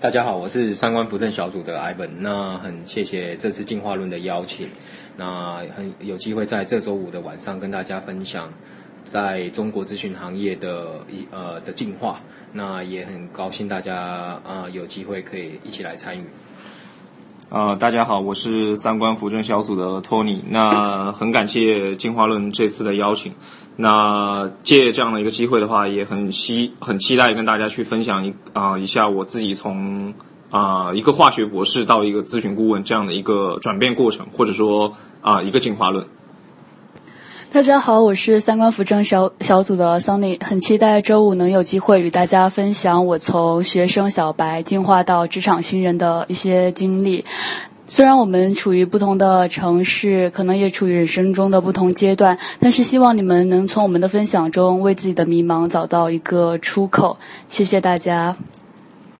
大家好，我是三观扶正小组的 Ivan。那很谢谢这次进化论的邀请，那很有机会在这周五的晚上跟大家分享在中国咨询行业的一呃的进化。那也很高兴大家啊有机会可以一起来参与。呃，大家好，我是三观扶正小组的托尼。那很感谢进化论这次的邀请。那借这样的一个机会的话，也很期很期待跟大家去分享一啊一下我自己从啊一个化学博士到一个咨询顾问这样的一个转变过程，或者说啊一个进化论。大家好，我是三观扶正小小组的 Sunny，很期待周五能有机会与大家分享我从学生小白进化到职场新人的一些经历。虽然我们处于不同的城市，可能也处于人生中的不同阶段，但是希望你们能从我们的分享中为自己的迷茫找到一个出口。谢谢大家。